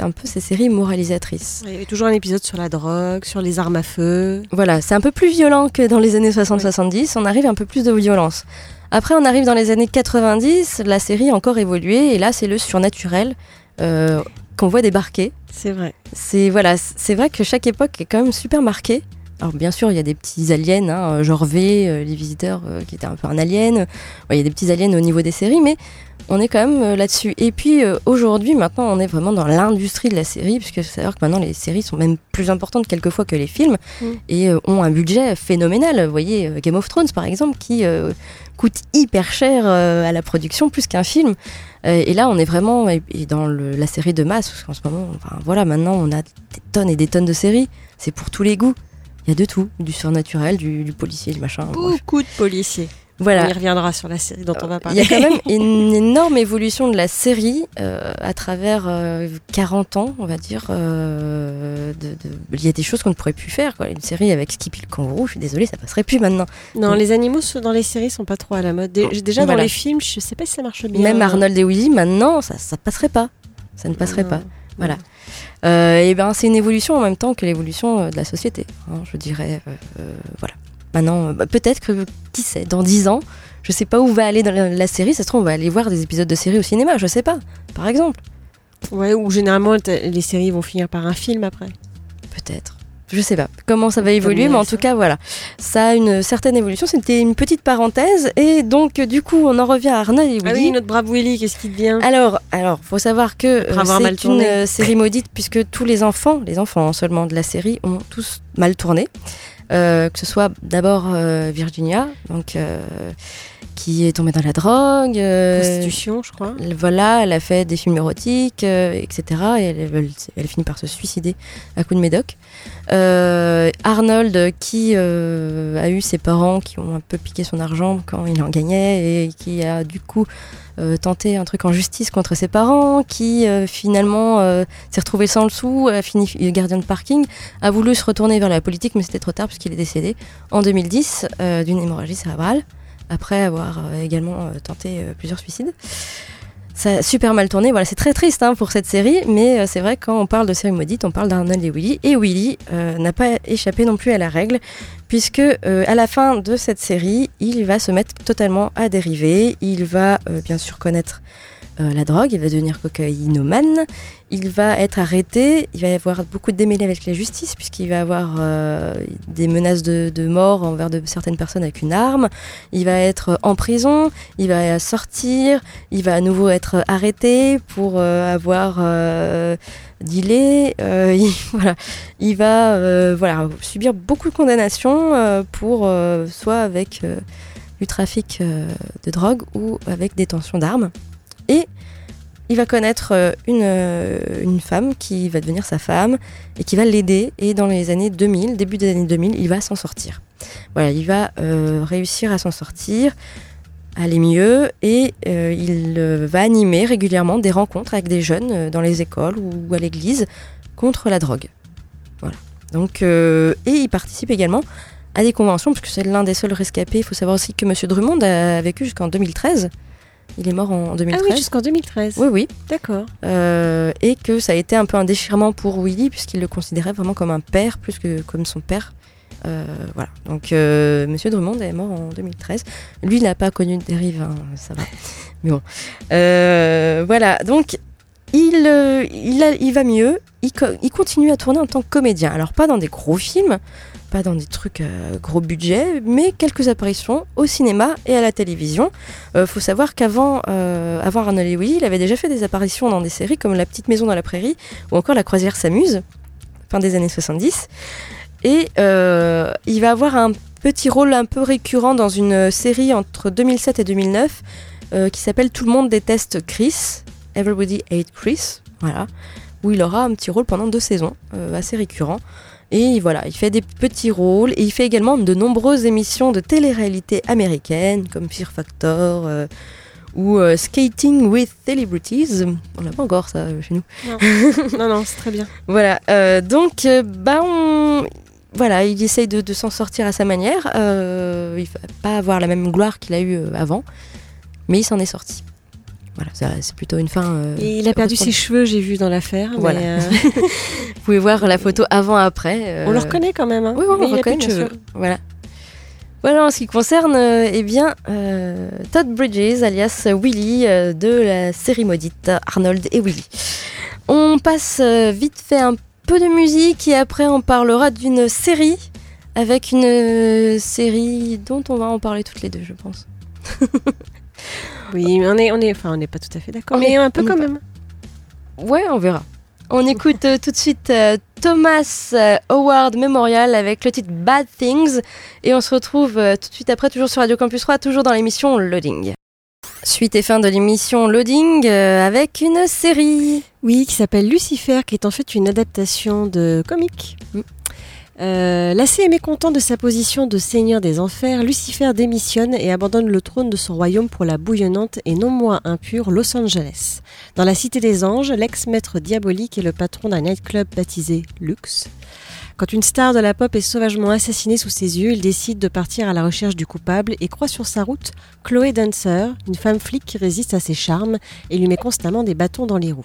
un peu ces séries moralisatrices. Il y avait toujours un épisode sur la drogue, sur les armes à feu. Voilà, c'est un peu plus violent que dans les années 60-70, on arrive un peu plus de violence. Après, on arrive dans les années 90, la série a encore évolué, et là, c'est le surnaturel euh, qu'on voit débarquer. C'est vrai. C'est voilà, c'est vrai que chaque époque est quand même super marquée. Alors bien sûr, il y a des petits aliens, hein, genre V, euh, les visiteurs euh, qui étaient un peu un alien. Ouais, il y a des petits aliens au niveau des séries, mais on est quand même euh, là-dessus. Et puis euh, aujourd'hui, maintenant, on est vraiment dans l'industrie de la série, puisque c'est dire que maintenant les séries sont même plus importantes quelquefois que les films Mm. et euh, ont un budget phénoménal. Vous voyez, euh, Game of Thrones par exemple, qui euh, coûte hyper cher euh, à la production, plus qu'un film. Euh, et là, on est vraiment et, et dans le- la série de masse, parce qu'en ce moment, enfin, voilà, maintenant, on a des tonnes et des tonnes de séries. C'est pour tous les goûts. Il y a de tout, du surnaturel, du, du policier, du machin. bref. Beaucoup de policiers. Voilà. On y reviendra sur la série dont on va Il parler. y a quand même une énorme évolution de la série euh, à travers euh, 40 ans, on va dire. euh, de- de- Il y a des choses qu'on ne pourrait plus faire. Quoi. Une série avec Skippy le kangourou, je suis désolée, ça passerait plus maintenant. Non, les animaux dans les séries sont pas trop à la mode. Dé- Déjà dans les films, je sais pas si ça marche bien. Même Arnold et Willy, maintenant, ça, ça passerait pas. Ça ne passerait Non. pas. Voilà. Euh, et ben, c'est une évolution en même temps que l'évolution euh, de la société. hein, je dirais, euh, voilà. Maintenant, bah, peut-être que, qui sait, dans 10 ans, je sais pas où va aller dans la, série. Ça se trouve, on va aller voir des épisodes de série au cinéma, je sais pas, par exemple. Ouais, ou généralement les séries vont finir par un film après. Peut-être. Je sais pas comment ça va évoluer, mais en tout cas, voilà. Ça a une certaine évolution. C'était une petite parenthèse. Et donc, du coup, on en revient à Arnold et Willy. Ah oui, notre brave Willy, qu'est-ce qui devient Alors, alors, faut savoir que euh, c'est une euh, série maudite puisque tous les enfants, les enfants seulement de la série, ont tous mal tourné. Euh, que ce soit d'abord euh, Virginia, donc qui est tombée dans la drogue. euh, Prostitution, je crois. elle- Voilà, elle a fait des films érotiques, euh, etc. Et elle, elle, elle finit par se suicider à coup de médoc. Euh, Arnold, qui euh, a eu ses parents qui ont un peu piqué son argent quand il en gagnait et qui a du coup euh, tenté un truc en justice contre ses parents, qui euh, finalement euh, s'est retrouvé sans le sou, a fini gardien de parking, a voulu se retourner vers la politique, mais c'était trop tard puisqu'il est décédé en 2010 euh, d'une hémorragie cérébrale après avoir euh, également euh, tenté euh, plusieurs suicides. Ça a super mal tourné, voilà, c'est très triste hein, pour cette série, mais c'est vrai quand on parle de série maudite, on parle d'Arnold et Willy, et Willy n'a pas échappé non plus à la règle, puisque à la fin de cette série, il va se mettre totalement à dériver, il va bien sûr connaître euh, la drogue, il va devenir cocaïnomane, il va être arrêté, il va y avoir beaucoup de démêlés avec la justice, puisqu'il va avoir euh, des menaces de, mort envers de certaines personnes avec une arme, il va être en prison, il va sortir, il va à nouveau être arrêté pour euh, avoir dealé, il, il va subir beaucoup de condamnations pour soit avec du trafic de drogue ou avec détention d'armes. Et il va connaître euh, une, euh, une femme qui va devenir sa femme et qui va l'aider. Et dans les années 2000, début des années 2000, il va s'en sortir. Voilà, il va euh, réussir à s'en sortir, aller mieux et il va animer régulièrement des rencontres avec des jeunes dans les écoles ou à l'église contre la drogue. Voilà. Donc, et il participe également à des conventions, parce que c'est l'un des seuls rescapés. Il faut savoir aussi que Monsieur Drummond a vécu jusqu'en 2013. Il est mort en Ah 2013. oui, jusqu'en 2013. oui, oui. D'accord. Euh, et que ça a été un peu un déchirement pour Willy, puisqu'il le considérait vraiment comme un père, plus que comme son père. Euh, voilà. Donc, euh, Monsieur Drummond est mort en 2013. Lui, il n'a pas connu de dérive, hein, ça va. Mais bon. Euh, voilà. Donc, il, il, a- il va mieux. Il, co- il continue à tourner en tant que comédien. Alors, pas dans des gros films, pas dans des trucs euh, gros budget, mais quelques apparitions au cinéma et à la télévision. Euh, faut savoir qu'avant avant Arnold et il avait déjà fait des apparitions dans des séries comme La Petite Maison dans la Prairie ou encore La Croisière s'amuse, fin des années 70. Et euh, il va avoir un petit rôle un peu récurrent dans une série entre 2007 et 2009 euh, qui s'appelle Tout le monde déteste Chris, Everybody Hate Chris, voilà, où il aura un petit rôle pendant deux saisons, assez récurrent. Et voilà, il fait des petits rôles et il fait également de nombreuses émissions de télé-réalité américaines comme Fear Factor euh, ou euh, Skating with Celebrities. On n'a pas encore ça euh, chez nous. non, non, c'est très bien. Voilà, euh, donc bah on... voilà, il essaye de, de s'en sortir à sa manière. Il va pas avoir la même gloire qu'il a eu euh, avant, mais il s'en est sorti. Voilà, c'est plutôt une fin. euh, Et il a perdu ses cheveux, j'ai vu dans l'affaire. Voilà. euh, Vous pouvez voir la photo avant-après. euh, on le reconnaît quand même. Hein. Oui, on a reconnaît, bien cheveux. Voilà. Voilà en ce qui concerne eh bien, Todd Bridges, alias Willy, de la série maudite Arnold et Willy. On passe vite fait un peu de musique et après on parlera d'une série avec une série dont on va en parler toutes les deux, je pense. Oui, mais on est, on est, enfin, on n'est pas tout à fait d'accord, mais est- un peu quand pas- même. Ouais, on verra. On écoute euh, tout de suite euh, Thomas euh, Howard Memorial avec le titre Bad Things et on se retrouve euh, tout de suite après, toujours sur Radio Campus 3, toujours dans l'émission Loading. Suite et fin de l'émission Loading avec une série. Oui, qui s'appelle Lucifer, qui est en fait une adaptation de comique. Mm. Euh, lassé et mécontent de sa position de seigneur des enfers, Lucifer démissionne et abandonne le trône de son royaume pour la bouillonnante et non moins impure Los Angeles. Dans la cité des anges, l'ex-maître diabolique est le patron d'un nightclub baptisé Lux. Quand une star de la pop est sauvagement assassinée sous ses yeux, il décide de partir à la recherche du coupable et croit sur sa route Chloé Dancer, une femme flic qui résiste à ses charmes et lui met constamment des bâtons dans les roues.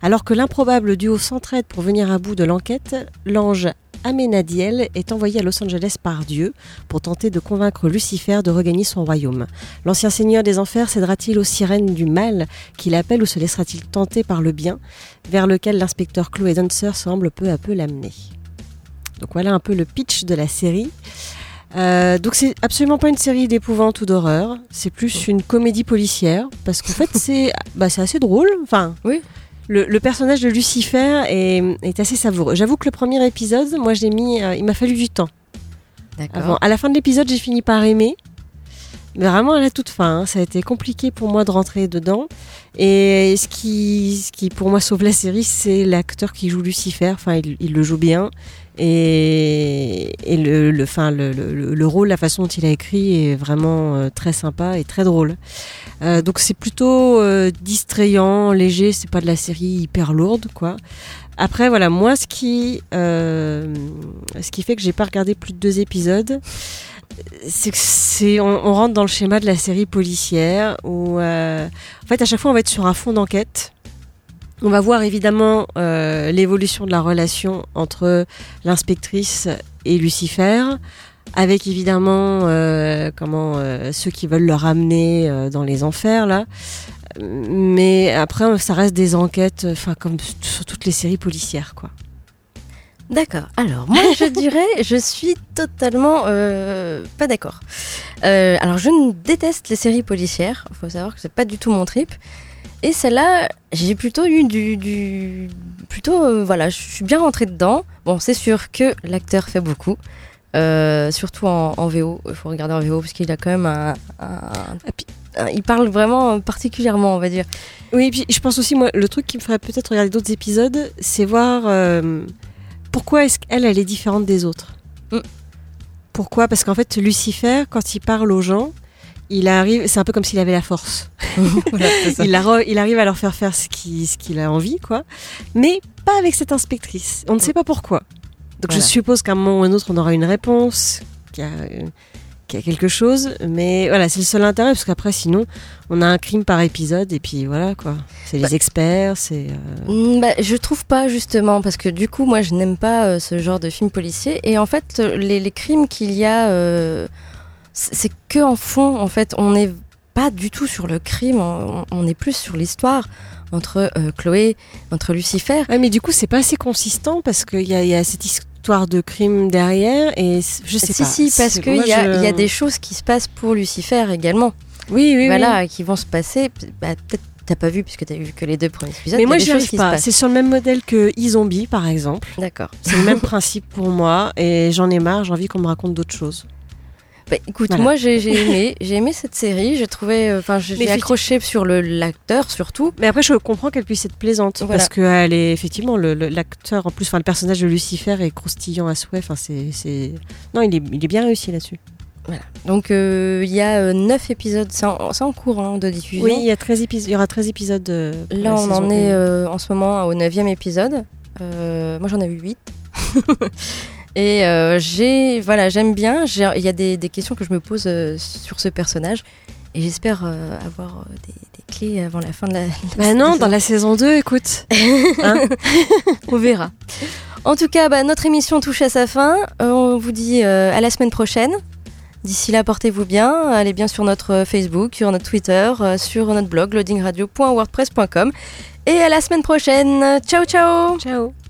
Alors que l'improbable duo s'entraide pour venir à bout de l'enquête, l'ange Amenadiel est envoyé à Los Angeles par Dieu pour tenter de convaincre Lucifer de regagner son royaume. L'ancien seigneur des enfers cédera-t-il aux sirènes du mal qu'il appelle ou se laissera-t-il tenter par le bien vers lequel l'inspecteur Chloé Dancer semble peu à peu l'amener? Donc voilà un peu le pitch de la série. Euh, donc c'est absolument pas une série d'épouvante ou d'horreur, c'est plus une comédie policière parce qu'en fait c'est bah, c'est assez drôle. Enfin, Oui. Le, le personnage de Lucifer est, est assez savoureux. J'avoue que le premier épisode, moi je l'ai mis, euh, il m'a fallu du temps. Avant. À la fin de l'épisode, j'ai fini par aimer. Mais vraiment à la toute fin, hein, ça a été compliqué pour moi de rentrer dedans. Et ce qui, ce qui pour moi sauve la série, c'est l'acteur qui joue Lucifer. Enfin, il, il le joue bien. Et, et le, le, le- le rôle, la façon dont il a écrit est vraiment euh, très sympa et très drôle. Euh, donc c'est plutôt euh, distrayant, léger. C'est pas de la série hyper lourde, quoi. Après, voilà, moi, ce qui, euh, ce qui fait que j'ai pas regardé plus de deux épisodes, c'est que rentre dans le schéma de la série policière où en fait à chaque fois on va être sur un fond d'enquête. On va voir évidemment l'évolution de la relation entre l'inspectrice et Lucifer, avec évidemment euh, comment euh, ceux qui veulent le ramener euh, dans les enfers là. Mais après ça reste des enquêtes, enfin comme sur toutes les séries policières quoi. D'accord. Alors, moi, je dirais, je suis totalement pas d'accord. Alors, je déteste les séries policières. Il faut savoir que c'est pas du tout mon trip. Et celle-là, j'ai plutôt eu du, du plutôt, voilà, je suis bien rentrée dedans. Bon, c'est sûr que l'acteur fait beaucoup. Euh, surtout en, en VO, il faut regarder en VO parce qu'il a quand même un, un- un- il parle vraiment particulièrement, on va dire. Oui, et puis je pense aussi, moi, le truc qui me ferait peut-être regarder d'autres épisodes, c'est voir euh, pourquoi est-ce qu'elle, elle est différente des autres. Mm. Pourquoi? Parce qu'en fait, Lucifer, quand il parle aux gens, il arrive, c'est un peu comme s'il avait la force. Voilà. Il, arrive à leur faire faire ce qu'il ce qu'il a envie, quoi. Mais pas avec cette inspectrice. On ne sait pas pourquoi. Donc Voilà. je suppose qu'à un moment ou un autre, on aura une réponse, qu'il y a, euh, qu'il y a quelque chose. Mais voilà, c'est le seul intérêt, parce qu'après, sinon, on a un crime par épisode, et puis voilà, quoi. C'est les Bah. experts, c'est... euh, Mm, bah, je trouve pas justement parce que du coup moi je n'aime pas euh, ce genre de film policier et en fait les, les crimes qu'il y a c'est que en fond en fait on n'est pas du tout sur le crime on, on est plus sur l'histoire entre euh, Chloé entre Lucifer Ouais, mais du coup, c'est pas assez consistant, parce qu'il y y a cette histoire de crime derrière, et je sais si pas. si parce C'est- qu'il y, je- y a des choses qui se passent pour Lucifer également Oui, oui, voilà qui vont se passer bah, peut-être t'as pas vu puisque t'as vu que les deux premiers épisodes Mais moi, choses arrive pas. C'est sur le même modèle que e-zombie, par exemple. d'accord C'est le même principe pour moi et j'en ai marre, j'ai envie qu'on me raconte d'autres choses. Bah, écoute, Voilà. moi j'ai aimé, j'ai aimé cette série. J'ai trouvé, euh, enfin, j'ai accroché sur l'acteur surtout. Mais après, je comprends qu'elle puisse être plaisante Voilà. parce qu'elle est effectivement l'acteur en plus, enfin le personnage de Lucifer est croustillant à souhait. Enfin, c'est, non, il est, il est bien réussi là-dessus. Donc euh, il y a euh, neuf épisodes, c'est en, en cours hein, de diffusion. Oui, il y a 13 épisodes. Il y aura 13 épisodes. euh, Là, on en est en ce moment au neuvième épisode. Moi, j'en ai eu huit. Et euh, j'ai, voilà, j'aime bien. Il y a des, des questions que je me pose euh, sur ce personnage. Et j'espère euh, avoir des, des clés avant la fin de la. Bah non, saison. dans la saison 2, écoute. Hein On verra. En tout cas, bah, notre émission touche à sa fin. On vous dit à la semaine prochaine. D'ici là, portez-vous bien. Allez bien sur notre Facebook, sur notre Twitter, sur notre blog loadingradio.wordpress.com. Et à la semaine prochaine. Ciao, ciao Ciao.